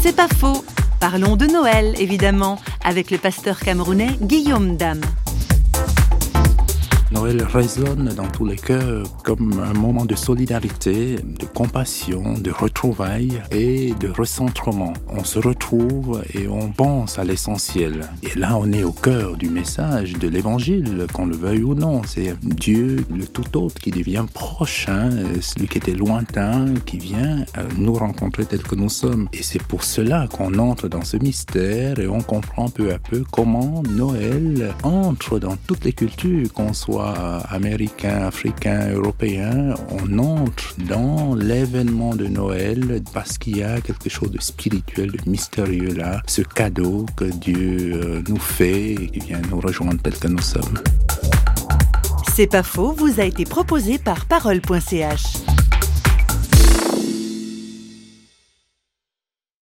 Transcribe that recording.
C'est pas faux. Parlons de Noël, évidemment, avec le pasteur camerounais Guillaume Dam. Noël résonne dans tous les cœurs comme un moment de solidarité, de compassion, de retrouvailles et de recentrement. On se retrouve et on pense à l'essentiel. Et là, on est au cœur du message de l'évangile, qu'on le veuille ou non. C'est Dieu, le tout autre, qui devient proche, hein, celui qui était lointain, qui vient euh, nous rencontrer tel que nous sommes. Et c'est pour cela qu'on entre dans ce mystère et on comprend peu à peu comment Noël entre dans toutes les cultures, qu'on soit américain, africain, européen, on entre dans l'événement de Noël parce qu'il y a quelque chose de spirituel, de mystérieux là, ce cadeau que Dieu euh, nous fait et qui vient nous rejoindre tel que nous sommes. C'est pas faux, vous a été proposé par parole.ch.